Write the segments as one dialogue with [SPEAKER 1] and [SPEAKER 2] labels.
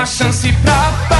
[SPEAKER 1] Uma chance pra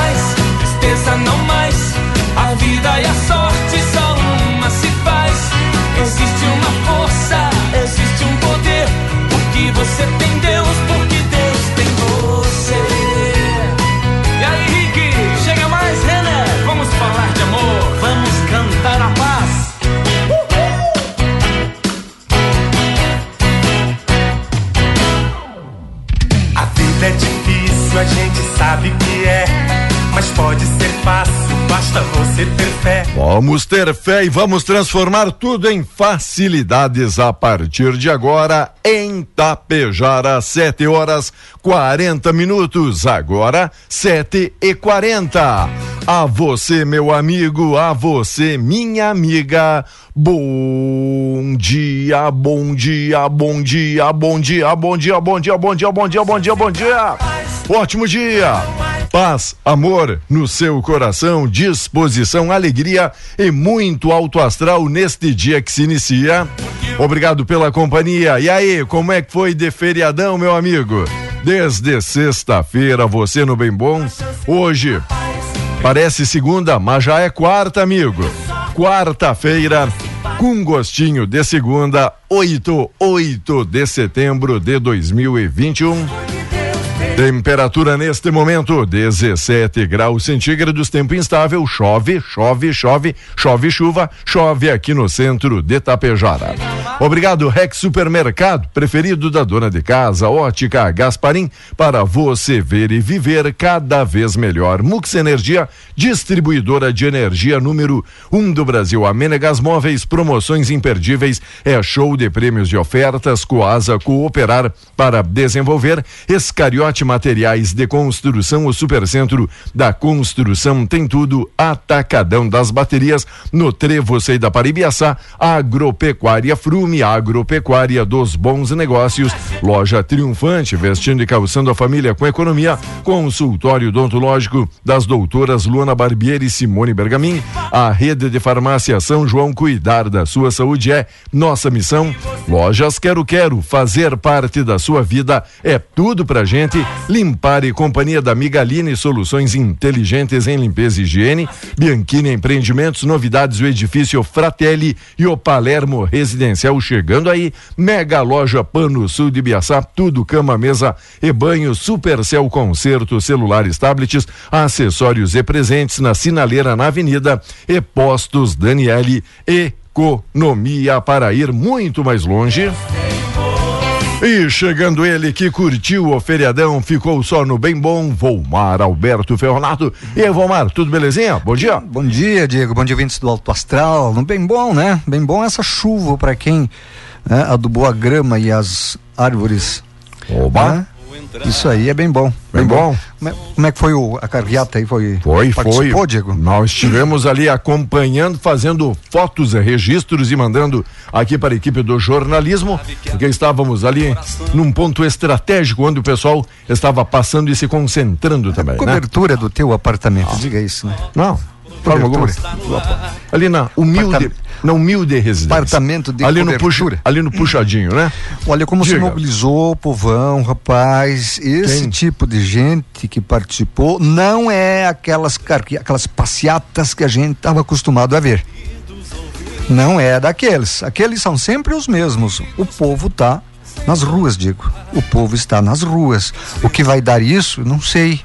[SPEAKER 2] basta você ter fé.
[SPEAKER 3] Vamos ter fé e vamos transformar tudo em facilidades a partir de agora em Tapejara, 7 horas 40 minutos. Agora, 7 e 40. A você, meu amigo, a você, minha amiga. Bom dia, bom dia, bom dia, bom dia, bom dia, bom dia, bom dia, bom dia, bom dia, bom dia. Ótimo dia. Paz, amor no seu coração, disposição, alegria e muito alto astral neste dia que se inicia. Obrigado pela companhia. E aí, como é que foi de feriadão, meu amigo? Desde sexta-feira, você no Bem Bom. Hoje, parece segunda, mas já é quarta, amigo. Quarta-feira, com gostinho de segunda, 8, 8 de setembro de 2021. Temperatura neste momento, 17 graus centígrados, tempo instável, chove, chove, chove, chove chuva, chove aqui no centro de Tapejara. Obrigado, Rex Supermercado, preferido da dona de casa, Ótica Gasparim, para você ver e viver cada vez melhor. Mux Energia, distribuidora de energia número 1 um do Brasil. A Menegas Móveis, promoções imperdíveis, é show de prêmios de ofertas, Coasa Cooperar para desenvolver, Escariote Materiais de Construção, o Supercentro da Construção tem tudo, atacadão das baterias, no Trevo Sei da Paribiaçá, Agropecuária Frume, Agropecuária dos Bons Negócios, Loja Triunfante, vestindo e calçando a família com economia, consultório odontológico das doutoras Luana Barbieri e Simone Bergamin, a rede de farmácia São João cuidar da sua saúde é nossa missão. Lojas Quero Quero, fazer parte da sua vida é tudo pra gente. Limpar e companhia da Migaline, soluções inteligentes em limpeza e higiene. Bianchini Empreendimentos, novidades o edifício Fratelli e o Palermo Residencial chegando aí. Mega Loja Pano Sul de Biaçá, tudo cama, mesa e banho, Supercel Concerto, celulares, tablets, acessórios e presentes na sinaleira na avenida e postos Daniele Economia para ir muito mais longe. E chegando ele que curtiu o feriadão, ficou só no bem bom, Volmar Alberto Ferronato. E aí, Volmar, tudo belezinha? Bom dia.
[SPEAKER 4] Bom dia, Diego. Bom dia, ouvintes do Alto Astral. No bem bom, né? Bem bom essa chuva para quem né, adubou a grama e as árvores.
[SPEAKER 3] Oba.
[SPEAKER 4] Né? Isso aí é bem bom.
[SPEAKER 3] Bem bom.
[SPEAKER 4] Como é, como é que foi o, a carreata aí? Foi,
[SPEAKER 3] Foi, foi.
[SPEAKER 4] Diego?
[SPEAKER 3] Nós estivemos ali acompanhando, fazendo fotos, registros e mandando aqui para a equipe do jornalismo, porque estávamos ali num ponto estratégico onde o pessoal estava passando e se concentrando também, né?
[SPEAKER 4] Cobertura do teu apartamento, diga isso, né?
[SPEAKER 3] Não. Forma alguma? Ali na humilde, na humilde residência.
[SPEAKER 4] Apartamento de
[SPEAKER 3] ali no, puxa, ali no puxadinho, né?
[SPEAKER 4] Olha como se
[SPEAKER 3] Diga.
[SPEAKER 4] mobilizou o povão, rapaz. Esse
[SPEAKER 3] Quem?
[SPEAKER 4] tipo de gente que participou não é aquelas, aquelas passeatas que a gente estava acostumado a ver. Não é daqueles. Aqueles são sempre os mesmos. O povo tá nas ruas, digo. O povo está nas ruas. O que vai dar isso? Não sei.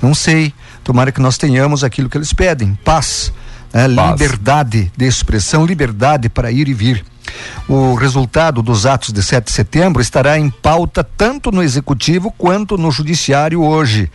[SPEAKER 4] Não sei. Tomara que nós tenhamos aquilo que eles pedem: paz, né?
[SPEAKER 3] Paz.
[SPEAKER 4] liberdade de expressão, liberdade para ir e vir. O resultado dos atos de 7 de setembro estará em pauta tanto no executivo quanto no judiciário hoje.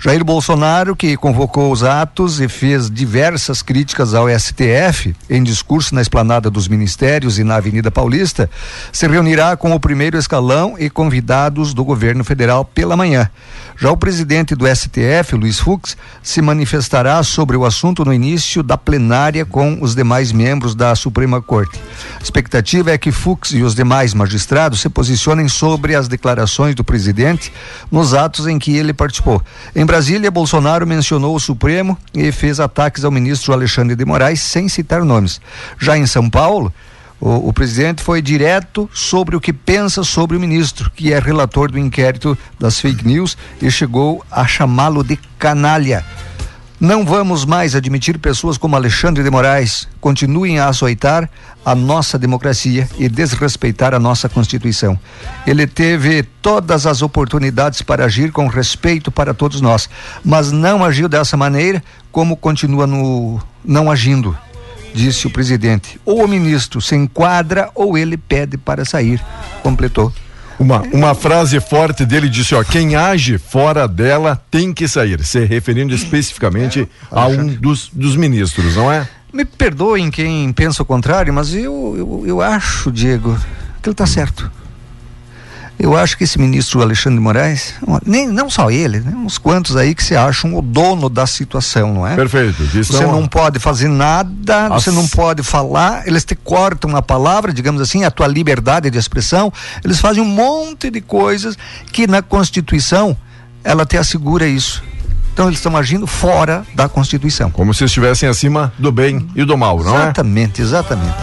[SPEAKER 4] Jair Bolsonaro, que convocou os atos e fez diversas críticas ao STF em discurso na esplanada dos ministérios e na Avenida Paulista, se reunirá com o primeiro escalão e convidados do governo federal pela manhã. Já o presidente do STF, Luiz Fux, se manifestará sobre o assunto no início da plenária com os demais membros da Suprema Corte. A expectativa é que Fux e os demais magistrados se posicionem sobre as declarações do presidente nos atos em que ele participou. Em Brasília, Bolsonaro mencionou o Supremo e fez ataques ao ministro Alexandre de Moraes sem citar nomes. Já em São Paulo, o, o presidente foi direto sobre o que pensa sobre o ministro, que é relator do inquérito das fake news, e chegou a chamá-lo de canalha. Não vamos mais admitir pessoas como Alexandre de Moraes continuem a açoitar a nossa democracia e desrespeitar a nossa Constituição. Ele teve todas as oportunidades para agir com respeito para todos nós, mas não agiu dessa maneira, como continua no não agindo disse o presidente. Ou o ministro se enquadra ou ele pede para sair. Completou.
[SPEAKER 3] Uma, uma frase forte dele disse, ó, quem age fora dela tem que sair, se referindo especificamente a um dos, dos ministros, não é?
[SPEAKER 4] Me perdoem quem pensa o contrário, mas eu, eu, eu acho, Diego, que ele está certo. Eu acho que esse ministro Alexandre de Moraes, nem, não só ele, né, uns quantos aí que se acham o dono da situação, não é?
[SPEAKER 3] Perfeito. que
[SPEAKER 4] Você
[SPEAKER 3] são-
[SPEAKER 4] não pode fazer nada, você
[SPEAKER 3] As-
[SPEAKER 4] não pode falar, eles te cortam a palavra, digamos assim, a tua liberdade de expressão. Eles fazem um monte de coisas que na Constituição ela te assegura isso. Então eles estão agindo fora da Constituição.
[SPEAKER 3] Como se estivessem acima do bem e do mal, não é?
[SPEAKER 4] exatamente, exatamente.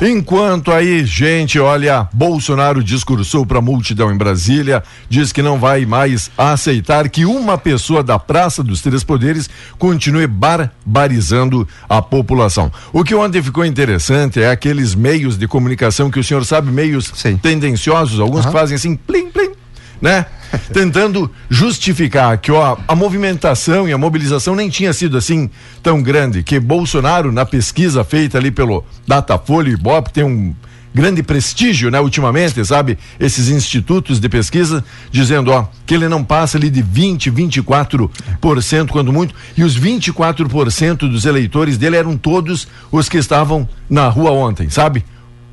[SPEAKER 3] Enquanto aí, gente, olha, Bolsonaro discursou para a multidão em Brasília, diz que não vai mais aceitar que uma pessoa da Praça dos Três Poderes continue barbarizando a população. O que ontem ficou interessante é aqueles meios de comunicação que o senhor sabe, meios
[SPEAKER 4] Sim.
[SPEAKER 3] tendenciosos, alguns que fazem assim, plim, plim, né? Tentando justificar que ó, a movimentação e a mobilização nem tinha sido assim tão grande, que Bolsonaro, na pesquisa feita ali pelo Datafolha e Ibope, tem um grande prestígio, né, ultimamente, sabe? Esses institutos de pesquisa dizendo, ó, que ele não passa ali de 20, 24% quando muito, e os 24% dos eleitores dele eram todos os que estavam na rua ontem, sabe?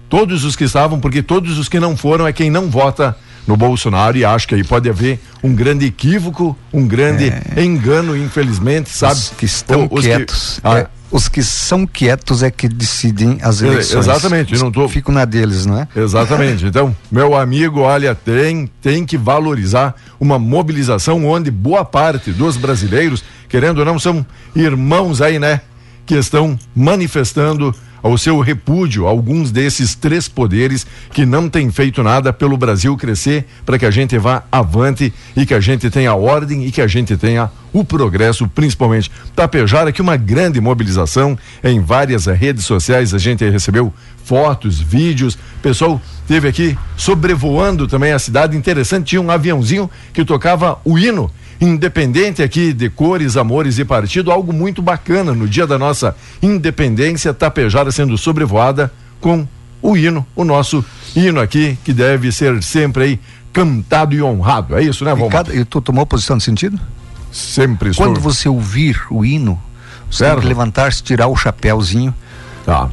[SPEAKER 3] Todos os que estavam, porque todos os que não foram é quem não vota no Bolsonaro e acho que aí pode haver um grande equívoco, um grande engano, infelizmente, sabe?
[SPEAKER 4] Os que estão
[SPEAKER 3] os
[SPEAKER 4] quietos.
[SPEAKER 3] Ah,
[SPEAKER 4] é, os que são quietos é que decidem as
[SPEAKER 3] É,
[SPEAKER 4] eleições.
[SPEAKER 3] exatamente,
[SPEAKER 4] Os
[SPEAKER 3] não tô-
[SPEAKER 4] que Ficam na deles, não é?
[SPEAKER 3] Exatamente. Então, meu amigo, olha, tem, tem que valorizar uma mobilização onde boa parte dos brasileiros, querendo ou não, são irmãos aí, né? Que estão manifestando o seu repúdio a alguns desses três poderes que não têm feito nada pelo Brasil crescer para que a gente vá avante e que a gente tenha ordem e que a gente tenha o progresso, principalmente. Tapejara, que uma grande mobilização em várias redes sociais, a gente recebeu fotos, vídeos, pessoal teve aqui sobrevoando também a cidade, interessante, tinha um aviãozinho que tocava o hino independente aqui de cores, amores e partido, algo muito bacana no dia da nossa independência, Tapejara sendo sobrevoada com o hino, o nosso hino aqui, que deve ser sempre aí cantado e honrado. É isso, né,
[SPEAKER 4] E,
[SPEAKER 3] Vomar?
[SPEAKER 4] cada, e tu tomou posição de sentido?
[SPEAKER 3] Sempre estou.
[SPEAKER 4] Quando você ouvir o hino, você tem
[SPEAKER 3] Certo.
[SPEAKER 4] que levantar-se, tirar o chapéuzinho,
[SPEAKER 3] Tá.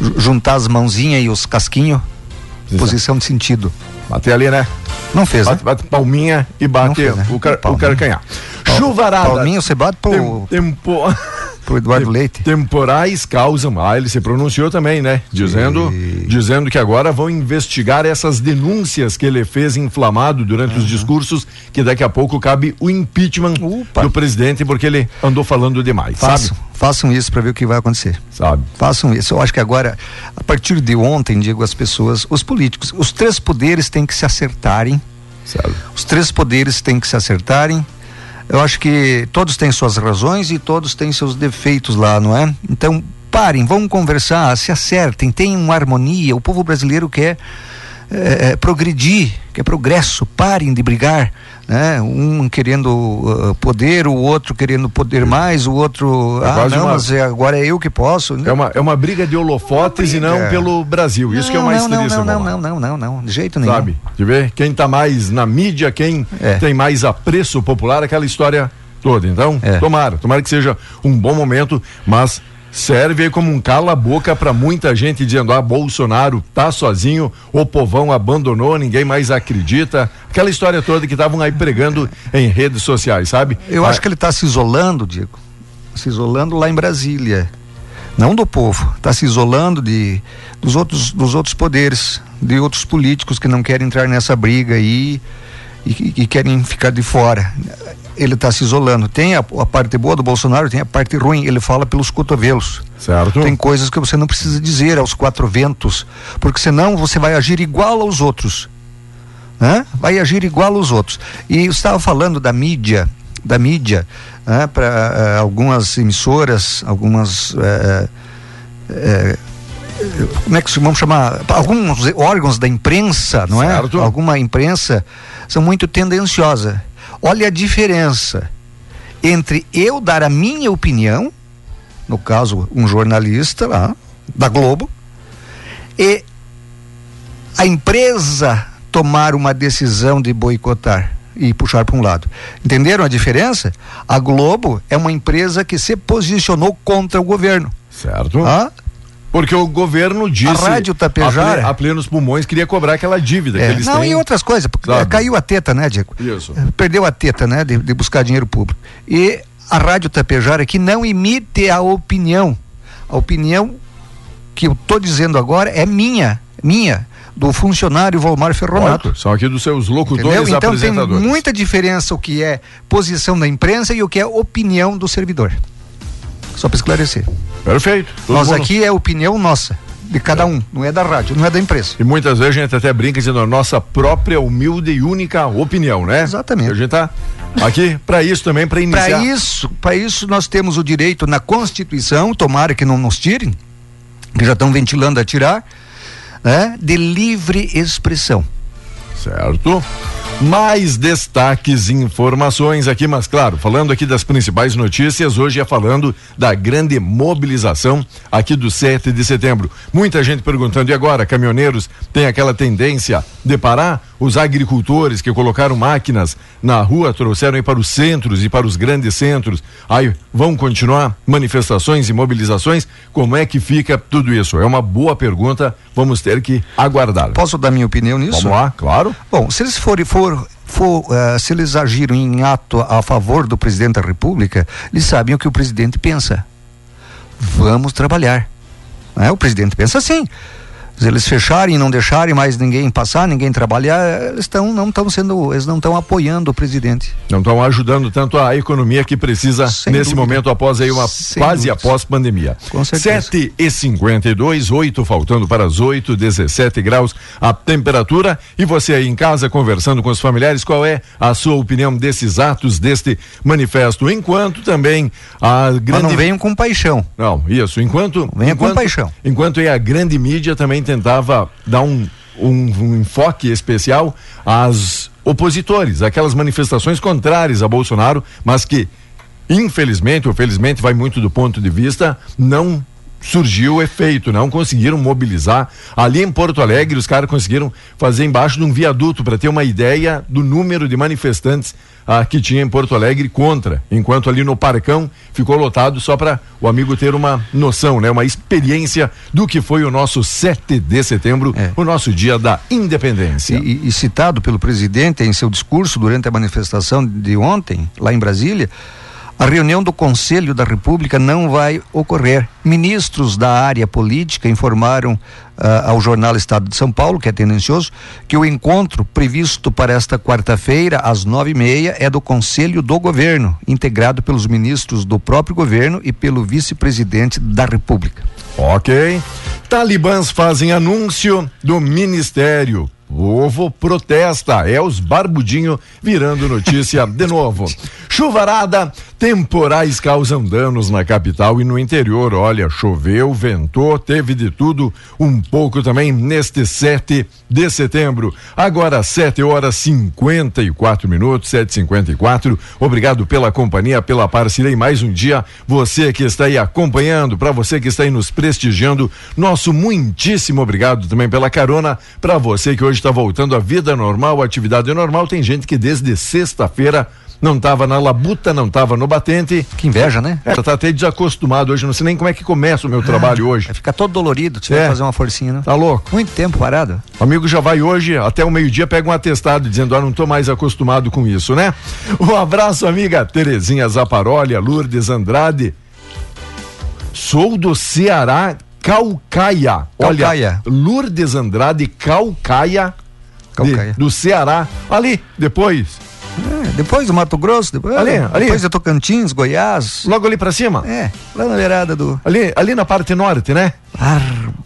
[SPEAKER 4] ju- juntar as mãozinhas e os casquinhos, posição de sentido.
[SPEAKER 3] Bater ali, né?
[SPEAKER 4] Não fez, né?
[SPEAKER 3] Bate, bate palminha e bate
[SPEAKER 4] fez, né?
[SPEAKER 3] o, car, o
[SPEAKER 4] Palminha.
[SPEAKER 3] carcanhar. Chuvarada.
[SPEAKER 4] Palminho você bate pro,
[SPEAKER 3] Tem- tempo-
[SPEAKER 4] pro Eduardo Leite.
[SPEAKER 3] Temporais causam. Ah, ele se pronunciou também, né? Dizendo, dizendo que agora vão investigar essas denúncias que ele fez inflamado durante os discursos, que daqui a pouco cabe o impeachment
[SPEAKER 4] Opa.
[SPEAKER 3] do presidente, porque ele andou falando demais,
[SPEAKER 4] Façam,
[SPEAKER 3] sabe?
[SPEAKER 4] Façam isso para ver o que vai acontecer.
[SPEAKER 3] Sabe?
[SPEAKER 4] Façam isso. Eu acho que agora, a partir de ontem, digo as pessoas, os políticos, os três poderes têm que se acertarem.
[SPEAKER 3] Certo.
[SPEAKER 4] Os três poderes têm que se acertarem. Eu acho que todos têm suas razões e todos têm seus defeitos lá, não é? Então, parem, vamos conversar, se acertem, tenham uma harmonia. O povo brasileiro quer é, progredir, quer progresso, parem de brigar né? Um querendo uh, poder, o outro querendo poder mais, o outro,
[SPEAKER 3] É
[SPEAKER 4] ah, não,
[SPEAKER 3] uma-
[SPEAKER 4] mas é, agora é eu que posso.
[SPEAKER 3] É uma, é uma briga de holofotes e não
[SPEAKER 4] briga.
[SPEAKER 3] pelo Brasil. Isso que é o
[SPEAKER 4] Não,
[SPEAKER 3] mais
[SPEAKER 4] não,
[SPEAKER 3] triste.
[SPEAKER 4] não, não, não, não, não, não, de jeito nenhum.
[SPEAKER 3] Sabe? De ver quem tá mais na mídia, quem
[SPEAKER 4] É.
[SPEAKER 3] tem mais apreço popular, aquela história toda. Então,
[SPEAKER 4] É.
[SPEAKER 3] tomara, tomara que seja um bom momento, mas serve aí como um cala-boca para muita gente dizendo: ah, Bolsonaro tá sozinho, o povão abandonou, ninguém mais acredita. Aquela história toda que estavam aí pregando em redes sociais, sabe?
[SPEAKER 4] Eu
[SPEAKER 3] Ah,
[SPEAKER 4] acho que ele está se isolando, Diego. Se isolando lá em Brasília. Não do povo. Está se isolando de, dos, outros, dos outros poderes, de outros políticos que não querem entrar nessa briga aí e, que- que querem ficar de fora. Ele está se isolando. Tem a, a parte boa do Bolsonaro, tem a parte ruim. Ele fala pelos cotovelos.
[SPEAKER 3] Certo?
[SPEAKER 4] Tem coisas que você não precisa dizer aos quatro ventos, porque senão você vai agir igual aos outros. Né? Vai agir igual aos outros. E eu estava falando da mídia, da mídia, né, para algumas emissoras, algumas. eh, eh, como é que vamos chamar? Alguns órgãos da imprensa, não
[SPEAKER 3] Certo.
[SPEAKER 4] é? Alguma imprensa são muito tendenciosa. Olha a diferença entre eu dar a minha opinião, no caso, um jornalista lá, da Globo, e a empresa tomar uma decisão de boicotar e puxar para um lado. Entenderam a diferença? A Globo é uma empresa que se posicionou contra o governo.
[SPEAKER 3] Certo.
[SPEAKER 4] Ah,
[SPEAKER 3] Porque o governo disse.
[SPEAKER 4] A Rádio Tapejara-
[SPEAKER 3] A, ple- a plenos pulmões queria cobrar aquela dívida que
[SPEAKER 4] é.
[SPEAKER 3] eles
[SPEAKER 4] Não,
[SPEAKER 3] têm.
[SPEAKER 4] e outras coisas, porque
[SPEAKER 3] Sabe?
[SPEAKER 4] caiu a teta, né, Diego?
[SPEAKER 3] Isso.
[SPEAKER 4] Perdeu a teta, né, de, de buscar dinheiro público. E a Rádio Tapejara que não emite a opinião. A opinião que eu tô dizendo agora é minha, minha, do funcionário Volmar Ferronato.
[SPEAKER 3] Ótimo, São aqui dos seus locutores
[SPEAKER 4] Entendeu? Então tem muita diferença o que é posição da imprensa e o que é opinião do servidor. Só para esclarecer.
[SPEAKER 3] Perfeito.
[SPEAKER 4] Nós
[SPEAKER 3] mundo-
[SPEAKER 4] aqui é opinião nossa, de cada um, não é da rádio, não é da imprensa.
[SPEAKER 3] E muitas vezes a gente até brinca dizendo a nossa própria humilde e única opinião, né?
[SPEAKER 4] Exatamente.
[SPEAKER 3] A gente tá aqui para isso também, para iniciar.
[SPEAKER 4] Para isso, para isso nós temos o direito na Constituição, tomara que não nos tirem, que já estão ventilando a tirar, né, de livre expressão.
[SPEAKER 3] Certo? Mais destaques e informações aqui, mas claro, falando aqui das principais notícias, hoje é falando da grande mobilização aqui do 7 de setembro. Muita gente perguntando, e agora, caminhoneiros têm aquela tendência de parar? Os agricultores que colocaram máquinas na rua trouxeram aí para os centros e para os grandes centros. Aí vão continuar manifestações e mobilizações? Como é que fica tudo isso? É uma boa pergunta, vamos ter que aguardar.
[SPEAKER 4] Posso dar minha opinião nisso?
[SPEAKER 3] Vamos lá, claro.
[SPEAKER 4] Bom, se eles forem, for, for, eh, se eles agiram em ato a favor do presidente da República, eles sabem o que o presidente pensa. Vamos trabalhar. Né? O presidente pensa assim. Se eles fecharem e não deixarem mais ninguém passar, ninguém trabalhar, eles estão não estão sendo, eles não estão apoiando o presidente.
[SPEAKER 3] Não estão ajudando tanto a economia que precisa
[SPEAKER 4] Sem
[SPEAKER 3] nesse
[SPEAKER 4] dúvida.
[SPEAKER 3] momento após aí uma
[SPEAKER 4] Sem
[SPEAKER 3] quase
[SPEAKER 4] dúvidas.
[SPEAKER 3] após pandemia.
[SPEAKER 4] Com certeza.
[SPEAKER 3] 7 e 52, 8 faltando para as 8, 17 graus a temperatura. E você aí em casa conversando com os familiares, qual é a sua opinião desses atos, deste manifesto? Enquanto também a
[SPEAKER 4] Mas
[SPEAKER 3] grande.
[SPEAKER 4] não venham com paixão.
[SPEAKER 3] Não, isso. Enquanto.
[SPEAKER 4] Venha com
[SPEAKER 3] enquanto,
[SPEAKER 4] paixão.
[SPEAKER 3] Enquanto aí a grande mídia também tentava dar um, um, um enfoque especial às opositores, aquelas manifestações contrárias a Bolsonaro, mas que, infelizmente ou felizmente, vai muito do ponto de vista, não surgiu o efeito, não conseguiram mobilizar. Ali em Porto Alegre, os caras conseguiram fazer embaixo de um viaduto para ter uma ideia do número de manifestantes ah, que tinha em Porto Alegre contra, enquanto ali no Parcão ficou lotado só para o amigo ter uma noção, né, uma experiência do que foi o nosso 7 de setembro,
[SPEAKER 4] É.
[SPEAKER 3] o nosso dia da independência.
[SPEAKER 4] E, e- e citado pelo presidente em seu discurso durante a manifestação de ontem, lá em Brasília, A reunião do Conselho da República não vai ocorrer. Ministros da área política informaram uh, ao jornal Estado de São Paulo, que é tendencioso, que o encontro previsto para esta quarta-feira, às nove e meia, é do Conselho do Governo, integrado pelos ministros do próprio governo e pelo vice-presidente da República.
[SPEAKER 3] Ok. Talibãs fazem anúncio do Ministério Povo protesta, é os barbudinho virando notícia de novo. Chuvarada, temporais causam danos na capital e no interior. Olha, choveu, ventou, teve de tudo, um pouco também neste 7 de setembro. Agora, 7 horas 54 minutos, 7h54. Obrigado pela companhia, pela parceria e mais um dia. Você que está aí acompanhando, para você que está aí nos prestigiando, nosso muitíssimo obrigado também pela carona. Para você que hoje está voltando à vida normal, atividade normal, tem gente que desde sexta-feira não estava na labuta, não estava no batente.
[SPEAKER 4] Que inveja, né?
[SPEAKER 3] É, tá até desacostumado hoje, não sei nem como é que começa o meu ah, trabalho hoje.
[SPEAKER 4] Vai ficar todo dolorido se é. fazer uma forcinha, né?
[SPEAKER 3] Tá louco?
[SPEAKER 4] Muito tempo parado.
[SPEAKER 3] O amigo já vai hoje, até o meio-dia, pega um atestado dizendo, ah, não tô mais acostumado com isso, né? Um abraço, amiga Terezinha Zaparoli, Lourdes Andrade. Sou do Ceará, Calcaia. Calcaia. Olha, Lourdes Andrade, Calcaia, Calcaia. De, do Ceará. Ali, depois
[SPEAKER 4] é, depois do Mato Grosso, depois, ali, ali. depois de Tocantins, Goiás.
[SPEAKER 3] Logo ali pra cima?
[SPEAKER 4] É, lá na beirada do.
[SPEAKER 3] Ali, ali na parte norte, né?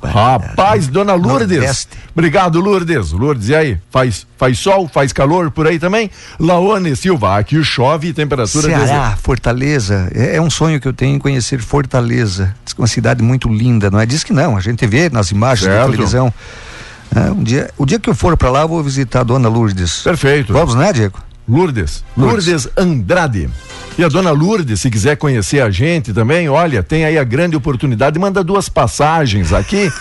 [SPEAKER 3] Rapaz, dona Lourdes. Nordeste. Obrigado, Lourdes. Lourdes, e aí? Faz, faz sol, faz calor por aí também? Laone Silva, aqui chove, temperatura.
[SPEAKER 4] Ceará, de... Fortaleza. É, é, um sonho que eu tenho conhecer Fortaleza. Diz que é uma cidade muito linda, não é? Diz que não, a gente vê nas imagens certo. da televisão. É, um dia, o dia que eu for para lá, eu vou visitar a dona Lourdes.
[SPEAKER 3] Perfeito.
[SPEAKER 4] Vamos, né, Diego?
[SPEAKER 3] Lourdes. Lourdes. Lourdes Andrade. E a dona Lourdes, se quiser conhecer a gente também, olha, tem aí a grande oportunidade, manda duas passagens aqui.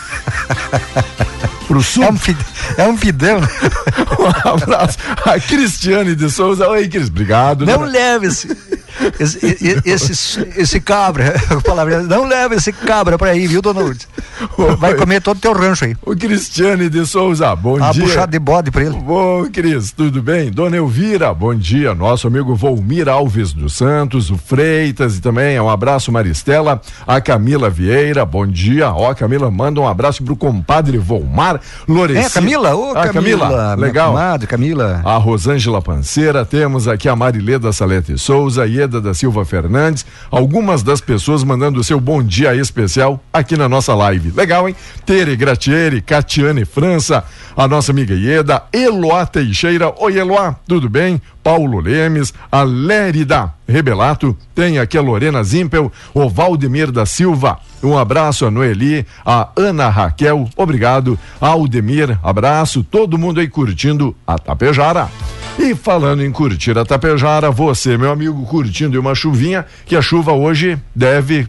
[SPEAKER 3] pro sul.
[SPEAKER 4] É um, fide, é um fidão.
[SPEAKER 3] um abraço. A Cristiane de Souza. Oi, Cris, obrigado.
[SPEAKER 4] Não né? leve esse, esse, esse, cabra, palavra, não leva esse cabra pra aí, viu, dona Lourdes? Vai comer todo o teu rancho aí.
[SPEAKER 3] O Cristiane de Souza, bom
[SPEAKER 4] ah,
[SPEAKER 3] dia.
[SPEAKER 4] puxado de bode pra ele.
[SPEAKER 3] Bom, Cris, tudo bem? Dona Elvira, bom dia. Nosso amigo Volmir Alves dos Santos, o Freitas e também um abraço, Maristela. A Camila Vieira, bom dia. Ó, Camila, manda um abraço pro compadre Volmar Lorenzi.
[SPEAKER 4] É, Camila? Ô,
[SPEAKER 3] ah, Camila, Camila legal.
[SPEAKER 4] Comadre, Camila.
[SPEAKER 3] A Rosângela Panceira, temos aqui a Marileda Salete Souza, Ieda da Silva Fernandes, algumas das pessoas mandando o seu bom dia especial aqui na nossa live. Legal, hein? Tere Gratieri, Catiane França, a nossa amiga Ieda, Eloá Teixeira. Oi, Eloá, tudo bem? Paulo Lemes, a Lérida Rebelato, tem aqui a Lorena Zimpel, o Valdemir da Silva, um abraço a Noeli, a Ana Raquel, obrigado, Aldemir, abraço, todo mundo aí curtindo a Tapejara. E falando em curtir a Tapejara, você, meu amigo, curtindo uma chuvinha, que a chuva hoje deve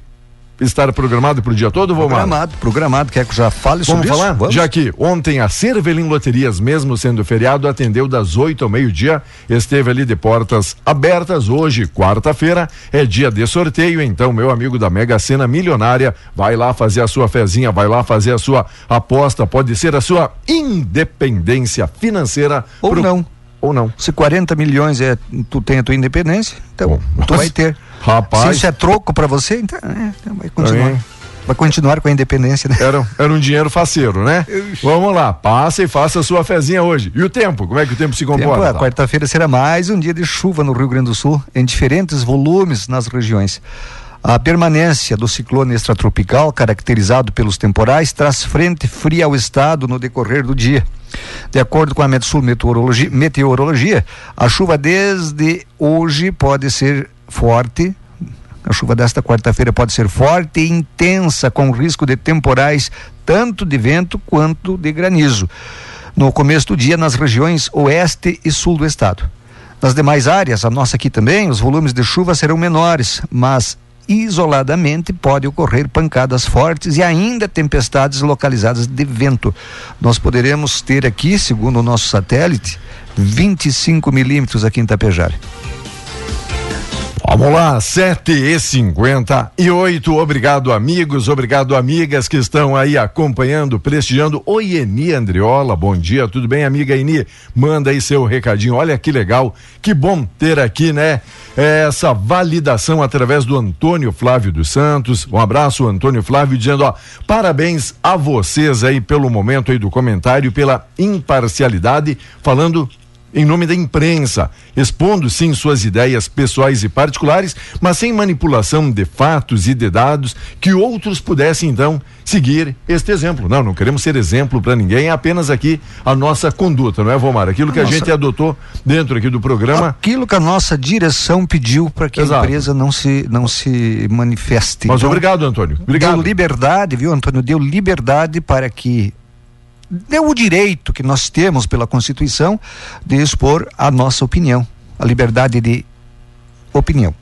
[SPEAKER 3] estar programado para o dia todo, Vomar?
[SPEAKER 4] Programado, programado. Quer que já fale
[SPEAKER 3] Vamos sobre falar? isso? Vamos Já que ontem a Cervelim Loterias, mesmo sendo feriado, atendeu das 8 ao meio-dia, esteve ali de portas abertas. Hoje, quarta-feira, é dia de sorteio, então, meu amigo da Mega Sena Milionária, vai lá fazer a sua fezinha, vai lá fazer a sua aposta, pode ser a sua independência financeira.
[SPEAKER 4] Ou pro... não
[SPEAKER 3] ou não.
[SPEAKER 4] Se 40 milhões é tu tem a tua independência, então Bom, tu vai ter.
[SPEAKER 3] Rapaz.
[SPEAKER 4] Se isso é troco para você, então, é, então vai continuar. Vai continuar com a independência, né?
[SPEAKER 3] Era, era um dinheiro faceiro, né? Vamos lá, passa e faça a sua fezinha hoje. E o tempo? Como é que o tempo se comporta?
[SPEAKER 4] Tempo, quarta-feira será mais um dia de chuva no Rio Grande do Sul, em diferentes volumes nas regiões. A permanência do ciclone extratropical, caracterizado pelos temporais, traz frente fria ao estado no decorrer do dia. De acordo com a Metsul Meteorologia, a chuva desde hoje pode ser forte. A chuva desta quarta-feira pode ser forte e intensa, com risco de temporais, tanto de vento quanto de granizo. No começo do dia, nas regiões oeste e sul do estado. Nas demais áreas, a nossa aqui também, os volumes de chuva serão menores, mas isoladamente pode ocorrer pancadas fortes e ainda tempestades localizadas de vento. Nós poderemos ter aqui, segundo o nosso satélite, 25 milímetros aqui em Tapejara.
[SPEAKER 3] Vamos lá, sete e cinquenta e oito, obrigado amigos, obrigado amigas que estão aí acompanhando, prestigiando. Oi Eni Andriola, bom dia, tudo bem amiga Eni? Manda aí seu recadinho, olha que legal, que bom ter aqui, né? Essa validação através do Antônio Flávio dos Santos, um abraço Antônio Flávio dizendo, ó, parabéns a vocês aí pelo momento aí do comentário, pela imparcialidade, falando em nome da imprensa, expondo sim suas ideias pessoais e particulares, mas sem manipulação de fatos e de dados que outros pudessem então seguir este exemplo. Não, não queremos ser exemplo para ninguém, é apenas aqui a nossa conduta, não é, Vomar? Aquilo que a, a gente adotou dentro aqui do programa.
[SPEAKER 4] Aquilo que a nossa direção pediu para que Exato. a empresa não se não se manifeste.
[SPEAKER 3] Mas então, obrigado, Antônio. Obrigado.
[SPEAKER 4] Deu liberdade, viu, Antônio? Deu liberdade para que deu o direito que nós temos pela Constituição de expor a nossa opinião, a liberdade de opinião.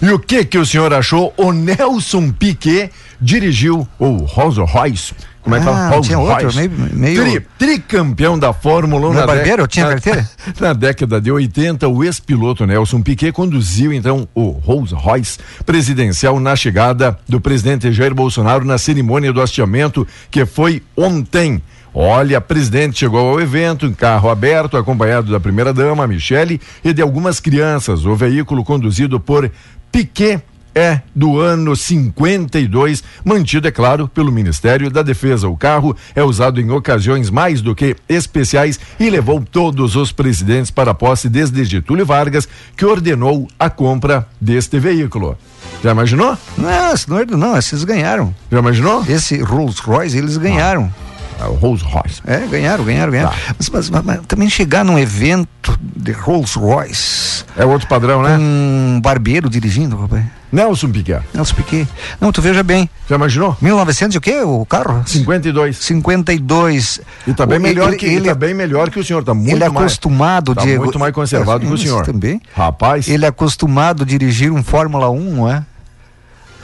[SPEAKER 3] E o que que o senhor achou? O Nelson Piquet dirigiu o Rolls Royce. Como é que fala?
[SPEAKER 4] Ah, Rolls tinha Royce. outro, meio, meio...
[SPEAKER 3] Tri, tricampeão da Fórmula 1
[SPEAKER 4] na barbeiro, tinha na, carteira?
[SPEAKER 3] Na década de 80, o ex-piloto Nelson Piquet conduziu então o Rolls Royce presidencial na chegada do presidente Jair Bolsonaro na cerimônia do hasteamento que foi ontem. Olha, presidente chegou ao evento em carro aberto, acompanhado da primeira-dama, Michele, e de algumas crianças. O veículo conduzido por Piquet é do ano 52, mantido, é claro, pelo Ministério da Defesa. O carro é usado em ocasiões mais do que especiais e levou todos os presidentes para a posse desde Getúlio Vargas, que ordenou a compra deste veículo. Já imaginou?
[SPEAKER 4] Não, não, não, esses ganharam.
[SPEAKER 3] Já imaginou?
[SPEAKER 4] Esse Rolls Royce, eles ganharam. Ah.
[SPEAKER 3] O Rolls Royce.
[SPEAKER 4] É, ganharam, ganharam, ganharam. Tá. Mas, mas, mas, mas, também chegar num evento de Rolls Royce.
[SPEAKER 3] É outro padrão, né?
[SPEAKER 4] Um barbeiro dirigindo, rapaz.
[SPEAKER 3] Nelson Piquet.
[SPEAKER 4] Nelson Piquet. Não, tu veja bem.
[SPEAKER 3] Já imaginou?
[SPEAKER 4] 1900 e o quê? O carro?
[SPEAKER 3] 52.
[SPEAKER 4] 52.
[SPEAKER 3] E tá bem, o, melhor, ele, que, ele, tá bem melhor que o senhor. Tá muito
[SPEAKER 4] ele é acostumado,
[SPEAKER 3] mais,
[SPEAKER 4] Diego.
[SPEAKER 3] Tá muito mais conservado é, que o senhor.
[SPEAKER 4] Também.
[SPEAKER 3] Rapaz.
[SPEAKER 4] Ele é acostumado a dirigir um Fórmula 1, não é?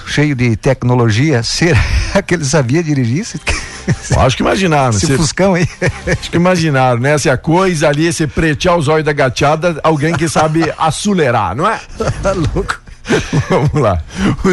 [SPEAKER 4] Cheio de tecnologia. Será que ele sabia dirigir?
[SPEAKER 3] Acho que imaginaram.
[SPEAKER 4] Esse cê, Fuscão aí.
[SPEAKER 3] Acho que imaginaram, né? Se a coisa ali, esse pretear os olhos da gateada, alguém que sabe acelerar, não é?
[SPEAKER 4] Tá louco.
[SPEAKER 3] Vamos lá.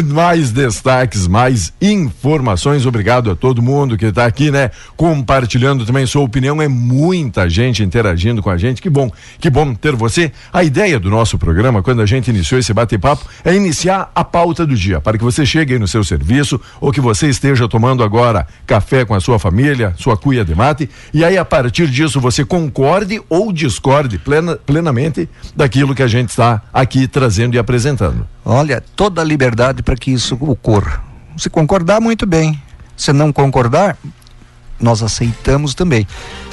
[SPEAKER 3] Mais destaques, mais informações. Obrigado a todo mundo que está aqui, né? Compartilhando também sua opinião. É muita gente interagindo com a gente. Que bom, que bom ter você. A ideia do nosso programa, quando a gente iniciou esse bate-papo, é iniciar a pauta do dia, para que você chegue aí no seu serviço ou que você esteja tomando agora café com a sua família, sua cuia de mate, e aí a partir disso você concorde ou discorde plena, plenamente daquilo que a gente está aqui trazendo e apresentando.
[SPEAKER 4] Olha, toda a liberdade para que isso ocorra. Se concordar, muito bem. Se não concordar, nós aceitamos também.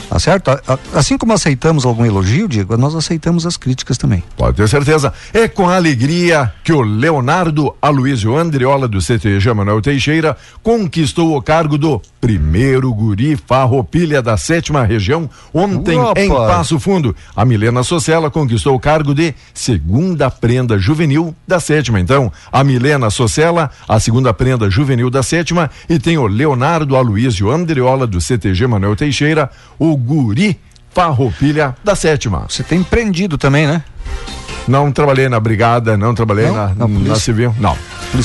[SPEAKER 4] Tá certo? Assim como aceitamos algum elogio, Diego, nós aceitamos as críticas também.
[SPEAKER 3] Pode ter certeza. É com alegria que o Leonardo Aloysio Andriola do CTG Manuel Teixeira conquistou o cargo do primeiro guri farroupilha da sétima região ontem Opa. em Passo Fundo. A Milena Socella conquistou o cargo de segunda prenda juvenil da sétima. Então, a Milena Socella, a segunda prenda juvenil da sétima e tem o Leonardo Aloysio Andriola do CTG Manuel Teixeira, o guri farroupilha da sétima.
[SPEAKER 4] Você tem prendido também, né?
[SPEAKER 3] Não trabalhei na brigada, não trabalhei não, na, na, na, civil, não.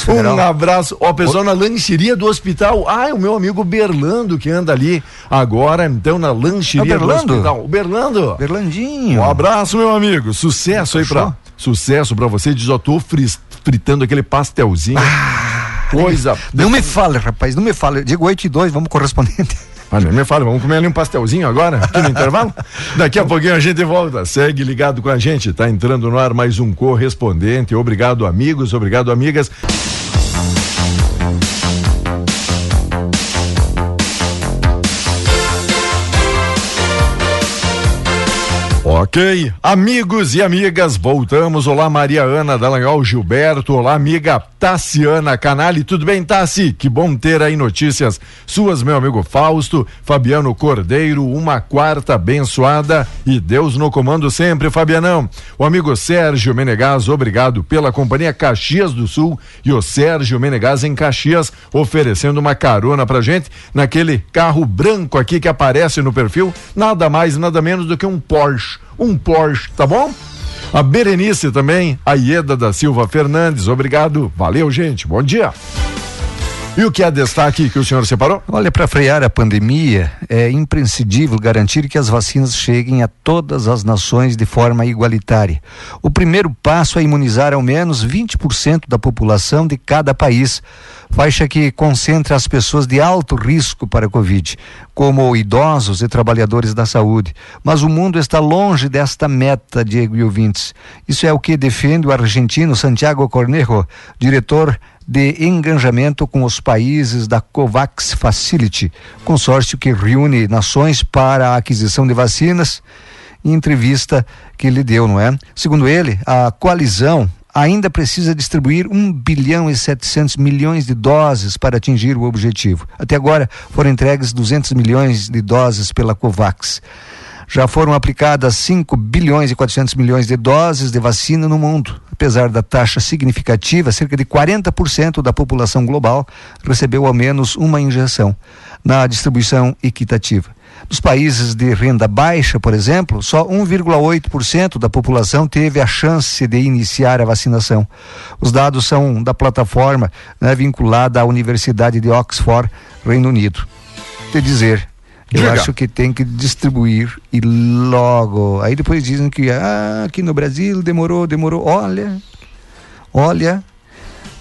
[SPEAKER 3] Um abraço, ó, pessoal o... na lancheria do hospital. Ah, é o meu amigo Berlando que anda ali agora, então, na lancheria é do hospital. O Berlando.
[SPEAKER 4] Berlandinho.
[SPEAKER 3] Um abraço, meu amigo. Sucesso aí pra. Sucesso pra você. Diz, ó, tô fritando aquele pastelzinho. Ah, Coisa.
[SPEAKER 4] Não me fale, rapaz, não me fale. Digo 8 e 2, vamos correspondente.
[SPEAKER 3] Olha, me fala, vamos comer ali um pastelzinho agora, aqui no intervalo? Daqui a pouquinho a gente volta. Segue ligado com a gente. Tá entrando no ar mais um correspondente. Obrigado, amigos. Obrigado, amigas. Ok, amigos e amigas, voltamos. Olá, Maria Ana Dallagnol Gilberto. Olá, amiga Tassiana Canali. Tudo bem, Tassi? Que bom ter aí notícias suas, meu amigo Fausto, Fabiano Cordeiro. Uma quarta abençoada e Deus no comando sempre, Fabianão. O amigo Sérgio Menegaz, obrigado pela companhia Caxias do Sul e o Sérgio Menegaz em Caxias oferecendo uma carona pra gente naquele carro branco aqui que aparece no perfil. Nada mais, nada menos do que um Porsche um Porsche, tá bom? A Berenice também, a Ieda da Silva Fernandes, obrigado. Valeu, gente. Bom dia. E o que é destaque que o senhor separou?
[SPEAKER 4] Olha, para frear a pandemia, é imprescindível garantir que as vacinas cheguem a todas as nações de forma igualitária. O primeiro passo é imunizar ao menos 20% da população de cada país, faixa que concentra as pessoas de alto risco para a Covid, como idosos e trabalhadores da saúde. Mas o mundo está longe desta meta, Diego e ouvintes. Isso é o que defende o argentino Santiago Cornejo, diretor de engajamento com os países da COVAX Facility, consórcio que reúne nações para a aquisição de vacinas. Em entrevista que ele deu, não é? Segundo ele, a coalizão ainda precisa distribuir 1 bilhão e 700 milhões de doses para atingir o objetivo. Até agora foram entregues 200 milhões de doses pela COVAX. Já foram aplicadas 5 bilhões e 400 milhões de doses de vacina no mundo. Apesar da taxa significativa, cerca de 40% da população global recebeu ao menos uma injeção na distribuição equitativa. Nos países de renda baixa, por exemplo, só 1,8% da população teve a chance de iniciar a vacinação. Os dados são da plataforma né, vinculada à Universidade de Oxford, Reino Unido. Te dizer, eu
[SPEAKER 3] Diga.
[SPEAKER 4] acho que tem que distribuir e logo. Aí depois dizem que ah, aqui no Brasil demorou, demorou. Olha, olha,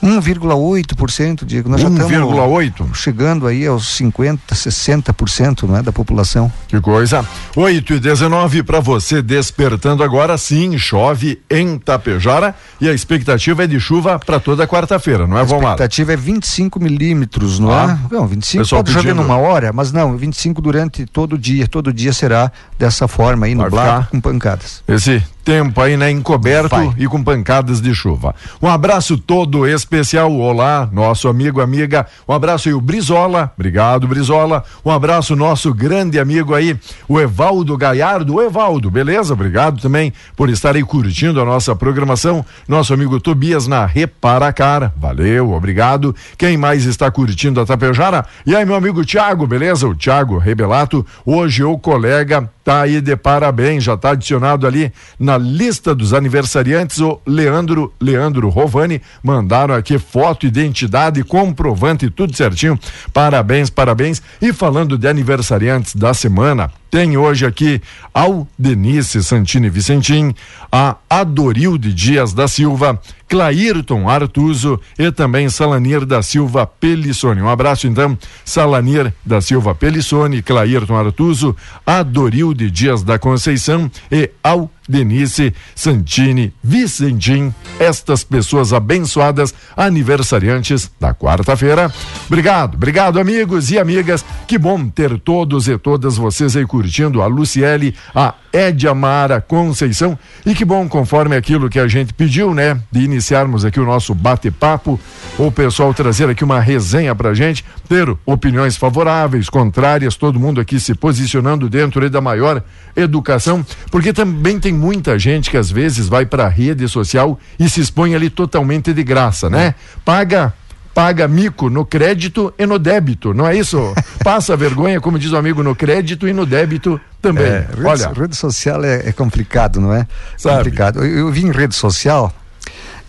[SPEAKER 4] 1,8%, Diego. Nós já estamos
[SPEAKER 3] 1,8?
[SPEAKER 4] chegando aí aos 50, 60%, não é, da população.
[SPEAKER 3] Que coisa. 8 e 19 para você despertando agora sim, chove em Tapejara e a expectativa é de chuva para toda quarta-feira, não é,
[SPEAKER 4] A
[SPEAKER 3] Valmar?
[SPEAKER 4] expectativa é 25 milímetros, não
[SPEAKER 3] Ah.
[SPEAKER 4] é? Não, 25
[SPEAKER 3] Pessoal
[SPEAKER 4] pode chover
[SPEAKER 3] pedindo.
[SPEAKER 4] numa hora, mas não, 25 durante todo o dia. Todo dia será dessa forma aí, nublado, com pancadas.
[SPEAKER 3] Esse tempo aí, né, encoberto
[SPEAKER 4] Vai.
[SPEAKER 3] e com pancadas de chuva. Um abraço todo especial. Olá, nosso amigo, amiga. Um abraço aí, o Brizola. Obrigado, Brizola. Um abraço, nosso grande amigo aí, o Evaldo Gaiardo. O Evaldo, beleza? Obrigado também por estar aí curtindo a nossa programação. Nosso amigo Tobias na Reparacar. Valeu, obrigado. Quem mais está curtindo a Tapejara? E aí, meu amigo Tiago, beleza? O Tiago Rebelato. Hoje o colega tá aí de parabéns, já tá adicionado ali na lista dos aniversariantes o Leandro, Leandro Rovani, mandaram aqui foto, identidade, comprovante, tudo certinho. Parabéns, parabéns. E falando de aniversariantes da semana, tem hoje aqui ao Denise Santini Vicentim, a Adorilde Dias da Silva, Clairton Artuso e também Salanir da Silva Pelissoni. Um abraço então, Salanir da Silva Pelissoni, Clairton Artuso, Adorilde Dias da Conceição e ao Denise Santini Vicentim, estas pessoas abençoadas, aniversariantes da quarta-feira. Obrigado, obrigado, amigos e amigas. Que bom ter todos e todas vocês aí curtindo a Luciele, a Edia Mara Conceição. E que bom, conforme aquilo que a gente pediu, né? De iniciarmos aqui o nosso bate-papo, o pessoal trazer aqui uma resenha pra gente, ter opiniões favoráveis, contrárias, todo mundo aqui se posicionando dentro da maior educação, porque também tem muita gente que às vezes vai pra rede social e se expõe ali totalmente de graça, né? Paga paga mico no crédito e no débito, não é isso? Passa vergonha, como diz o amigo, no crédito e no débito também.
[SPEAKER 4] É, rede,
[SPEAKER 3] Olha,
[SPEAKER 4] rede social é, é complicado, não é?
[SPEAKER 3] Sabe.
[SPEAKER 4] Complicado. Eu, eu vi em rede social.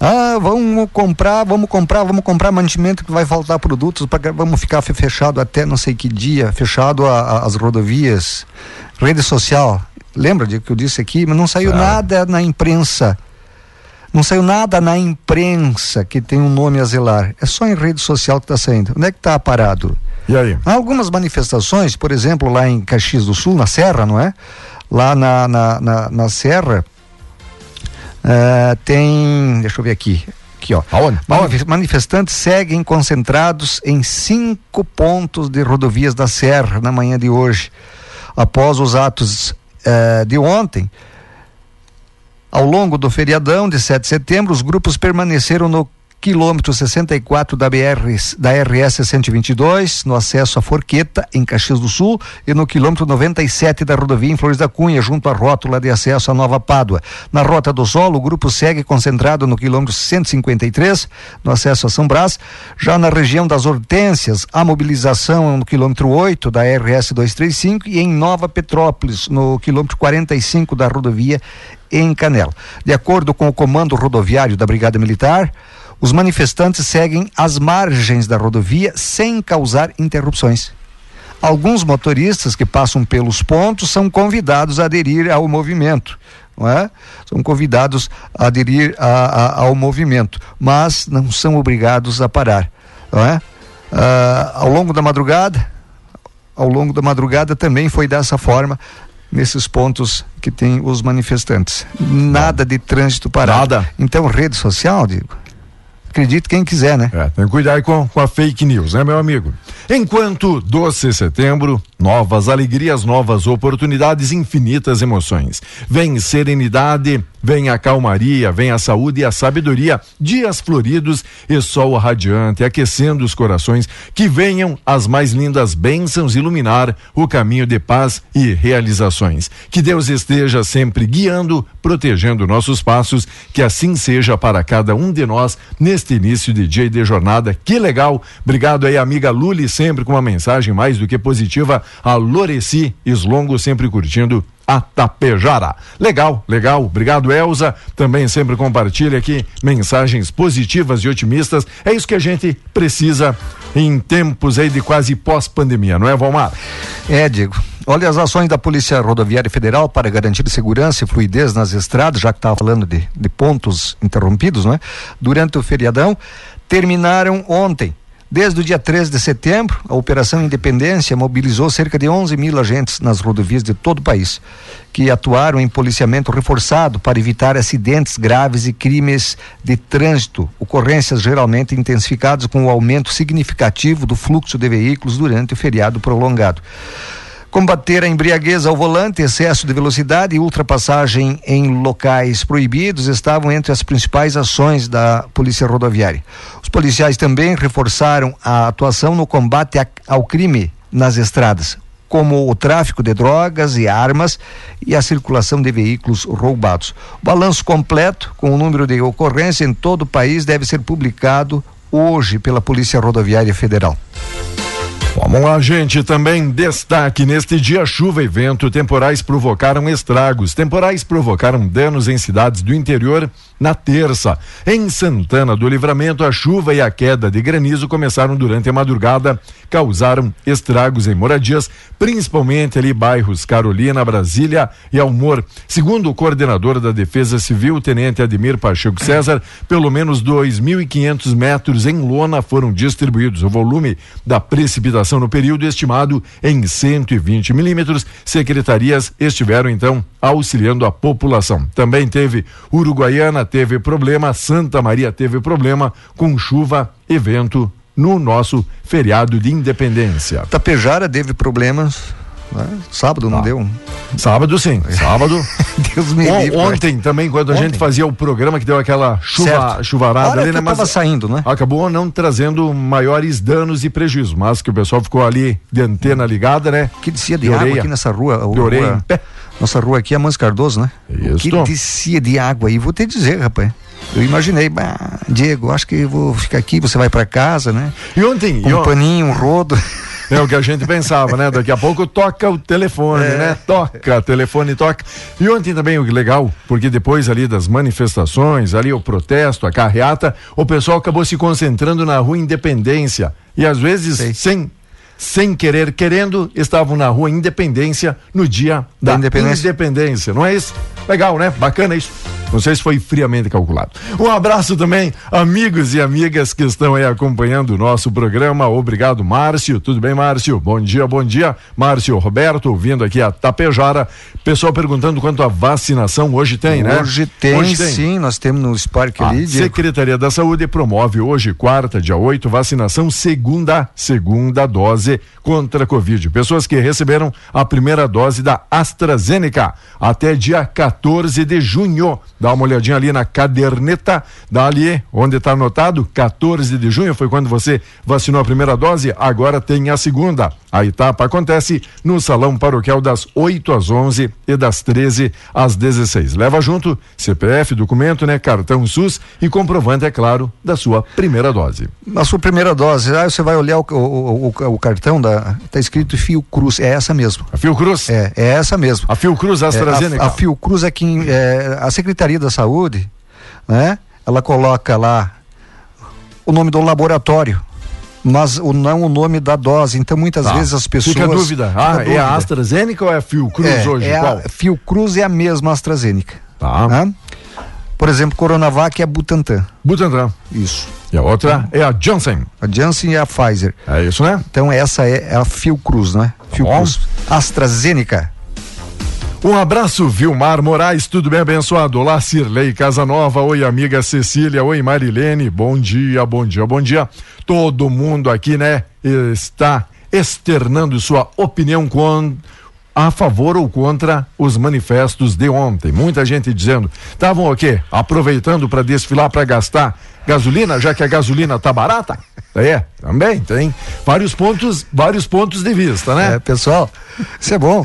[SPEAKER 4] Ah, vamos comprar, vamos comprar, vamos comprar mantimento que vai faltar produtos, pra, vamos ficar fe- fechado até não sei que dia, fechado a- a- as rodovias. Rede social, lembra de que eu disse aqui, mas não saiu
[SPEAKER 3] Ah.
[SPEAKER 4] nada na imprensa. Não saiu nada na imprensa que tem um nome a zelar. É só em rede social que está saindo. Onde é que está parado?
[SPEAKER 3] e aí?
[SPEAKER 4] Há algumas manifestações, por exemplo, lá em Caxias do Sul, na Serra, não é? Lá na, na, na, na Serra, eh, tem. Deixa eu ver aqui. Aqui, ó.
[SPEAKER 3] Aonde?
[SPEAKER 4] Manif- Manifestantes seguem concentrados em cinco pontos de rodovias da Serra na manhã de hoje. Após os atos eh, de ontem, ao longo do feriadão de 7 de setembro, os grupos permaneceram no quilômetro 64 da BR da RS 122, no acesso a Forqueta, em Caxias do Sul, e no quilômetro 97 da rodovia em Flores da Cunha, junto à rótula de acesso à Nova Pádua. Na Rota do Sol, o grupo segue concentrado no quilômetro 153, no acesso a São Brás. Já na região das Hortências, a mobilização no quilômetro 8 da RS 235 e em Nova Petrópolis, no quilômetro 45 da rodovia em Canela. De acordo com o comando rodoviário da Brigada Militar, os manifestantes seguem as margens da rodovia sem causar interrupções. Alguns motoristas que passam pelos pontos são convidados a aderir ao movimento. Não é? São convidados a aderir a, a, ao movimento, mas não são obrigados a parar. Não é? Ah, ao longo da madrugada, ao longo da madrugada também foi dessa forma nesses pontos que tem os manifestantes. Nada de trânsito parado.
[SPEAKER 3] Nada.
[SPEAKER 4] Então, rede social, digo, acredite quem quiser, né?
[SPEAKER 3] É, tem que cuidar com, com a fake news, né, meu amigo? Enquanto doce setembro, novas alegrias, novas oportunidades, infinitas emoções. Vem serenidade, vem a calmaria, vem a saúde e a sabedoria, dias floridos e sol radiante, aquecendo os corações, que venham as mais lindas bênçãos iluminar o caminho de paz e realizações. Que Deus esteja sempre guiando, protegendo nossos passos, que assim seja para cada um de nós neste início de dia e de jornada. Que legal! Obrigado aí, amiga Luli, sempre com uma mensagem mais do que positiva. A Loreci Slongo sempre curtindo a Tapejara. Legal, legal. Obrigado, Elza. Também sempre compartilha aqui mensagens positivas e otimistas. É isso que a gente precisa em tempos aí de quase pós-pandemia, não é, Valmar?
[SPEAKER 4] É, Diego. Olha as ações da Polícia Rodoviária Federal para garantir segurança e fluidez nas estradas, já que estava falando de, de pontos interrompidos, não é? Durante o feriadão, terminaram ontem. Desde o dia 13 de setembro, a Operação Independência mobilizou cerca de 11 mil agentes nas rodovias de todo o país, que atuaram em policiamento reforçado para evitar acidentes graves e crimes de trânsito, ocorrências geralmente intensificadas com o aumento significativo do fluxo de veículos durante o feriado prolongado. Combater a embriaguez ao volante, excesso de velocidade e ultrapassagem em locais proibidos estavam entre as principais ações da Polícia Rodoviária. Os policiais também reforçaram a atuação no combate ao crime nas estradas, como o tráfico de drogas e armas e a circulação de veículos roubados. O balanço completo, com o número de ocorrência em todo o país, deve ser publicado hoje pela Polícia Rodoviária Federal.
[SPEAKER 3] Vamos lá, gente. Também destaque neste dia: chuva e vento temporais provocaram estragos. Temporais provocaram danos em cidades do interior na terça. Em Santana do Livramento, a chuva e a queda de granizo começaram durante a madrugada, causaram estragos em moradias, principalmente ali bairros Carolina, Brasília e Almor. Segundo o coordenador da Defesa Civil, Tenente Ademir Pacheco César, pelo menos 2.500 metros em lona foram distribuídos. O volume da precipitação no período estimado em 120 milímetros. Secretarias estiveram então auxiliando a população. Também teve Uruguaiana teve problema, Santa Maria teve problema com chuva e vento no nosso feriado de independência.
[SPEAKER 4] Tapejara teve problemas. Né? Sábado não
[SPEAKER 3] Tá.
[SPEAKER 4] deu?
[SPEAKER 3] Sábado sim, sábado.
[SPEAKER 4] Deus me livre.
[SPEAKER 3] ontem também, quando a
[SPEAKER 4] Ontem.
[SPEAKER 3] gente fazia o programa que deu aquela chuva,
[SPEAKER 4] Certo.
[SPEAKER 3] chuvarada ali, né?
[SPEAKER 4] tava saindo, né?
[SPEAKER 3] Acabou não trazendo maiores danos e prejuízos, mas que o pessoal ficou ali de antena ligada, né?
[SPEAKER 4] Que descia de
[SPEAKER 3] De
[SPEAKER 4] água
[SPEAKER 3] orelha.
[SPEAKER 4] aqui nessa rua. a rua-
[SPEAKER 3] em pé.
[SPEAKER 4] Nossa rua aqui é Mans Cardoso, né?
[SPEAKER 3] Isso.
[SPEAKER 4] Que descia de água aí, vou te dizer, rapaz. Eu imaginei, bah, Diego, acho que eu vou ficar aqui, você vai pra casa, né?
[SPEAKER 3] E ontem, e
[SPEAKER 4] um
[SPEAKER 3] on-
[SPEAKER 4] paninho, um rodo.
[SPEAKER 3] É o que a gente pensava, né? Daqui a pouco toca o telefone,
[SPEAKER 4] É.
[SPEAKER 3] né? Toca, telefone toca. E ontem também o legal, porque depois ali das manifestações, ali o protesto, a carreata, o pessoal acabou se concentrando na rua Independência. E às vezes,
[SPEAKER 4] Sei.
[SPEAKER 3] sem sem querer, querendo, estavam na rua Independência no dia da,
[SPEAKER 4] Da independência.
[SPEAKER 3] independência. Não é isso? Legal, né? Bacana isso. Não sei se foi friamente calculado. Um abraço também, amigos e amigas que estão aí acompanhando o nosso programa. Obrigado, Márcio. Tudo bem, Márcio? Bom dia, bom dia. Márcio Roberto, ouvindo aqui a Tapejara. Pessoal perguntando quanto a vacinação hoje tem, né?
[SPEAKER 4] Hoje tem, sim, nós temos no Spark
[SPEAKER 3] A
[SPEAKER 4] ali.
[SPEAKER 3] Secretaria da Saúde promove hoje, quarta, dia 8, vacinação segunda, segunda dose contra a Covid. Pessoas que receberam a primeira dose da AstraZeneca até dia 14 de junho. Dá uma olhadinha ali na caderneta, dá ali onde está anotado, 14 de junho foi quando você vacinou a primeira dose, agora tem a segunda. A etapa acontece no Salão Paroquial das 8 às 11 e das 13 às 16. Leva junto CPF, documento, né, cartão SUS e comprovante, é claro, da sua primeira dose.
[SPEAKER 4] Na sua primeira dose, aí você vai olhar o, o, o, o cartão da, tá escrito Fiocruz, é essa mesmo.
[SPEAKER 3] A Fiocruz?
[SPEAKER 4] É, é essa mesmo.
[SPEAKER 3] A Fiocruz AstraZeneca.
[SPEAKER 4] É, a, a Fiocruz é quem, é, a Secretaria da Saúde, né? Ela coloca lá o nome do laboratório, mas o, não o nome da dose. Então, muitas
[SPEAKER 3] Tá.
[SPEAKER 4] vezes as pessoas.
[SPEAKER 3] Fica a dúvida.
[SPEAKER 4] Fica
[SPEAKER 3] Ah,
[SPEAKER 4] a
[SPEAKER 3] é
[SPEAKER 4] dúvida.
[SPEAKER 3] a AstraZeneca ou é a Fiocruz
[SPEAKER 4] É,
[SPEAKER 3] hoje?
[SPEAKER 4] é
[SPEAKER 3] Qual?
[SPEAKER 4] a Fiocruz é a mesma AstraZeneca.
[SPEAKER 3] Tá.
[SPEAKER 4] né? Por exemplo, Coronavac é a Butantan.
[SPEAKER 3] Butantan.
[SPEAKER 4] Isso.
[SPEAKER 3] E a outra é a Johnson.
[SPEAKER 4] A Janssen e a Pfizer.
[SPEAKER 3] É isso, né?
[SPEAKER 4] Então essa é a Fiocruz, né? Fiocruz. AstraZeneca.
[SPEAKER 3] Um abraço, Vilmar Moraes, tudo bem abençoado? Olá, Cirlei Casanova, oi, amiga Cecília, oi, Marilene, bom dia, bom dia, bom dia. Todo mundo aqui, né, está externando sua opinião com a favor ou contra os manifestos de ontem. Muita gente dizendo, estavam o quê? Aproveitando para desfilar para gastar gasolina, já que a gasolina tá barata? É, também tem vários pontos, vários pontos de vista, né?
[SPEAKER 4] É, pessoal, isso é bom,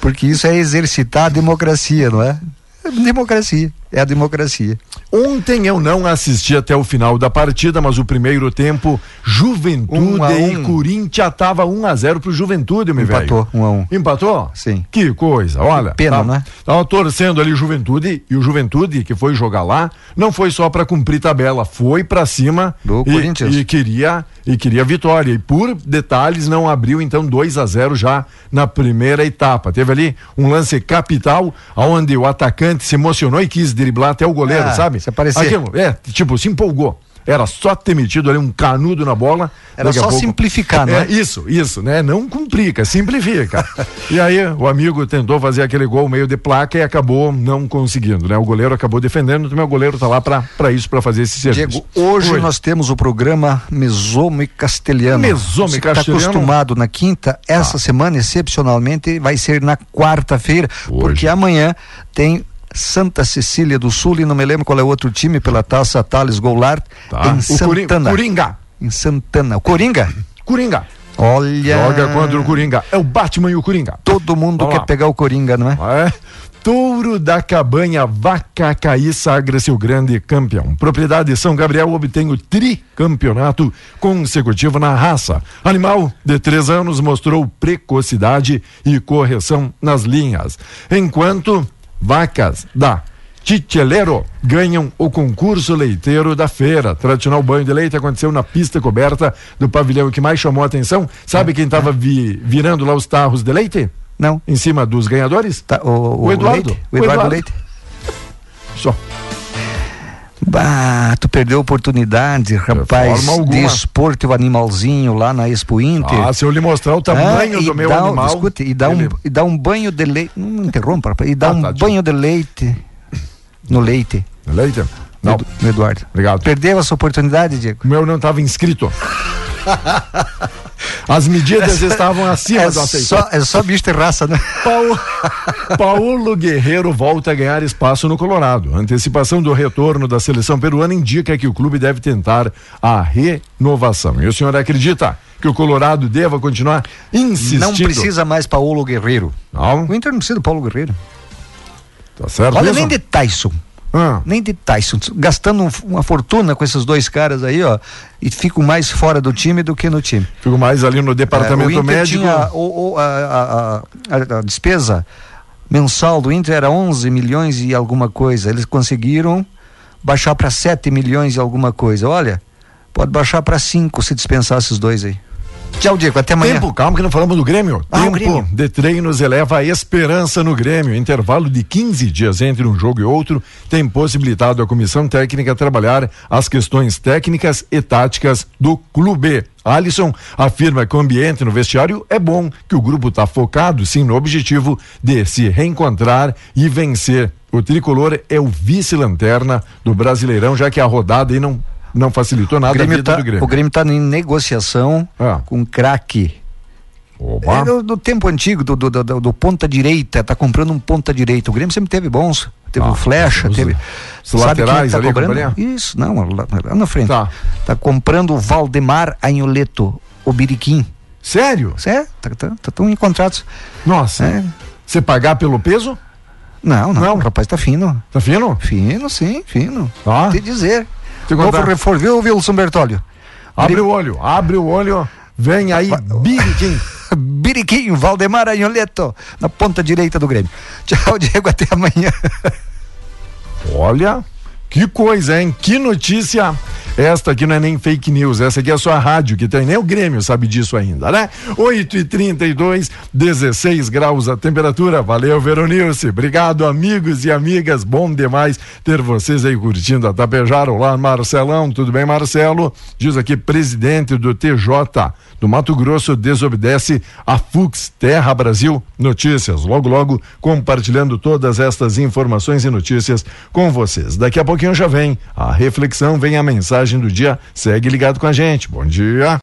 [SPEAKER 4] porque isso é exercitar a democracia, não é? É democracia, é a democracia.
[SPEAKER 3] Ontem eu não assisti até o final da partida, mas o primeiro tempo, Juventude
[SPEAKER 4] Um a
[SPEAKER 3] e
[SPEAKER 4] um.
[SPEAKER 3] Corinthians tava 1 a 0 pro Juventude, meu velho.
[SPEAKER 4] Empatou, um a um.
[SPEAKER 3] Empatou?
[SPEAKER 4] Sim.
[SPEAKER 3] Que coisa, olha.
[SPEAKER 4] pena,
[SPEAKER 3] tava,
[SPEAKER 4] né?
[SPEAKER 3] Tava torcendo ali Juventude e o Juventude que foi jogar lá, não foi só para cumprir tabela, foi para cima
[SPEAKER 4] Do
[SPEAKER 3] e,
[SPEAKER 4] Corinthians.
[SPEAKER 3] e queria e queria vitória. E por detalhes não abriu então 2 a 0 já na primeira etapa. Teve ali um lance capital onde o atacante se emocionou e quis driblar até o goleiro,
[SPEAKER 4] Ah,
[SPEAKER 3] sabe?
[SPEAKER 4] se aparecer.
[SPEAKER 3] Aquilo, é, tipo, se empolgou. Era só ter metido ali um canudo na bola.
[SPEAKER 4] Era só
[SPEAKER 3] pouco-
[SPEAKER 4] simplificar, não é?
[SPEAKER 3] Isso, isso, né? Não complica, simplifica. e aí o amigo tentou fazer aquele gol meio de placa e acabou não conseguindo, né? O goleiro acabou defendendo, também o goleiro tá lá pra pra isso, pra fazer esse serviço.
[SPEAKER 4] Diego, hoje
[SPEAKER 3] Oi.
[SPEAKER 4] nós temos o programa Mesomo e Castelhano.
[SPEAKER 3] Mesomo e
[SPEAKER 4] Você Está
[SPEAKER 3] Castelhano?
[SPEAKER 4] acostumado na quinta, essa semana, excepcionalmente, vai ser na quarta-feira, porque amanhã tem Santa Cecília do Sul e não me lembro qual é o outro time pela taça Thales Goulart
[SPEAKER 3] Tá.
[SPEAKER 4] em
[SPEAKER 3] O
[SPEAKER 4] Santana.
[SPEAKER 3] Coringa.
[SPEAKER 4] Em Santana. O Coringa?
[SPEAKER 3] Coringa.
[SPEAKER 4] Olha.
[SPEAKER 3] Joga contra o Coringa. É o Batman e o Coringa.
[SPEAKER 4] Todo mundo
[SPEAKER 3] Vamos
[SPEAKER 4] quer
[SPEAKER 3] lá.
[SPEAKER 4] pegar o Coringa, não é?
[SPEAKER 3] É. Touro da Cabanha, Vaca Caí sagra-se o grande campeão. Propriedade São Gabriel obtém o tricampeonato consecutivo na raça. Animal de três anos mostrou precocidade e correção nas linhas. Enquanto vacas da Titelero ganham o concurso leiteiro da feira. Tradicional banho de leite aconteceu na pista coberta do pavilhão O que mais chamou a atenção. Sabe quem estava virando lá os tarros de leite?
[SPEAKER 4] Não.
[SPEAKER 3] Em cima dos ganhadores?
[SPEAKER 4] Tá, o,
[SPEAKER 3] O Eduardo.
[SPEAKER 4] Leite?
[SPEAKER 3] O
[SPEAKER 4] O Eduardo,
[SPEAKER 3] Eduardo.
[SPEAKER 4] Leite?
[SPEAKER 3] Só.
[SPEAKER 4] Bah, tu perdeu a oportunidade, rapaz, de expor teu animalzinho lá na Expo Inter.
[SPEAKER 3] Ah, se eu lhe mostrar o tamanho
[SPEAKER 4] Ah,
[SPEAKER 3] do meu
[SPEAKER 4] dá,
[SPEAKER 3] animal.
[SPEAKER 4] Escute, e dá,
[SPEAKER 3] ele-
[SPEAKER 4] um, e dá um banho de leite. Não me interrompa, rapaz. E dá
[SPEAKER 3] Ah,
[SPEAKER 4] um
[SPEAKER 3] tá,
[SPEAKER 4] banho de leite no leite.
[SPEAKER 3] Leite?
[SPEAKER 4] no
[SPEAKER 3] Não,
[SPEAKER 4] Edu- Eduardo.
[SPEAKER 3] obrigado.
[SPEAKER 4] Perdeu essa oportunidade, Diego?
[SPEAKER 3] O meu não estava inscrito. As medidas estavam acima
[SPEAKER 4] É
[SPEAKER 3] do aceitável.
[SPEAKER 4] só, é só bicho de raça, né?
[SPEAKER 3] Paulo, Paulo Guerreiro volta a ganhar espaço no Colorado. A antecipação do retorno da seleção peruana indica que o clube deve tentar a renovação. E o senhor acredita que o Colorado deva continuar insistindo?
[SPEAKER 4] Não precisa mais Paulo Guerreiro.
[SPEAKER 3] Não?
[SPEAKER 4] O Inter não precisa do Paulo Guerreiro.
[SPEAKER 3] Tá certo
[SPEAKER 4] Olha, nem de Tyson.
[SPEAKER 3] Ah,
[SPEAKER 4] Nem de Tyson. Gastando um- uma fortuna com esses dois caras aí, ó. E ficam mais fora do time do que no time.
[SPEAKER 3] fico mais ali no
[SPEAKER 4] É,
[SPEAKER 3] departamento
[SPEAKER 4] Inter
[SPEAKER 3] médico.
[SPEAKER 4] Tinha, o, o- a, a- a- a despesa mensal do Inter era 11 milhões e alguma coisa. Eles conseguiram baixar para 7 milhões e alguma coisa. Olha, pode baixar para 5 se dispensar esses dois aí. Tchau, Diego. Até amanhã.
[SPEAKER 3] Tempo, calma que não falamos do Grêmio.
[SPEAKER 4] Ah,
[SPEAKER 3] Tempo
[SPEAKER 4] Grêmio.
[SPEAKER 3] de treinos eleva a esperança no Grêmio. Intervalo de 15 dias entre um jogo e outro tem possibilitado a comissão técnica trabalhar as questões técnicas e táticas do clube. Alisson afirma que o ambiente no vestiário é bom, que o grupo está focado sim no objetivo de se reencontrar e vencer. O tricolor é o vice-lanterna do Brasileirão, já que a rodada aí não, não facilitou
[SPEAKER 4] O
[SPEAKER 3] nada a
[SPEAKER 4] Grêmio,
[SPEAKER 3] vida
[SPEAKER 4] tá,
[SPEAKER 3] do Grêmio.
[SPEAKER 4] o Grêmio tá em negociação
[SPEAKER 3] Ah.
[SPEAKER 4] com craque. É do, do tempo antigo, do, do, do, ponta direita, tá comprando um ponta direita. O Grêmio sempre teve bons teve
[SPEAKER 3] Ah,
[SPEAKER 4] o Flecha,
[SPEAKER 3] os-
[SPEAKER 4] teve.
[SPEAKER 3] os laterais
[SPEAKER 4] tá
[SPEAKER 3] ali,
[SPEAKER 4] cobrando? Isso, não, lá, lá na frente.
[SPEAKER 3] Tá.
[SPEAKER 4] Tá comprando o Valdemar Anholeto, o Biriquim.
[SPEAKER 3] Sério?
[SPEAKER 4] É, tá, tá, tá em contratos.
[SPEAKER 3] Nossa.
[SPEAKER 4] É.
[SPEAKER 3] Você pagar pelo peso?
[SPEAKER 4] Não, não,
[SPEAKER 3] Não.
[SPEAKER 4] o rapaz tá fino.
[SPEAKER 3] Tá fino?
[SPEAKER 4] Fino, sim, fino.
[SPEAKER 3] Tá.
[SPEAKER 4] Te dizer. Novo reforço, viu, Wilson Bertolio?
[SPEAKER 3] Abre o olho, abre o olho. Vem aí, Biriquim.
[SPEAKER 4] Biriquinho, Valdemar Anholeto, na ponta direita do Grêmio. Tchau, Diego, até amanhã.
[SPEAKER 3] Olha, que coisa, hein? Que notícia. Esta aqui não é nem fake news, essa aqui é só a rádio que tem, nem o Grêmio sabe disso ainda, né? 8 e 32 16 graus a temperatura. Valeu, Veronilce. Obrigado, amigos e amigas. Bom demais ter vocês aí curtindo a Tapejara. Olá, Marcelão. Tudo bem, Marcelo? Diz aqui, presidente do TJ do Mato Grosso desobedece a Fux Terra Brasil Notícias. Logo, logo, compartilhando todas estas informações e notícias com vocês. Daqui a pouquinho já vem a reflexão, vem a mensagem do dia. Segue ligado com a gente. Bom dia.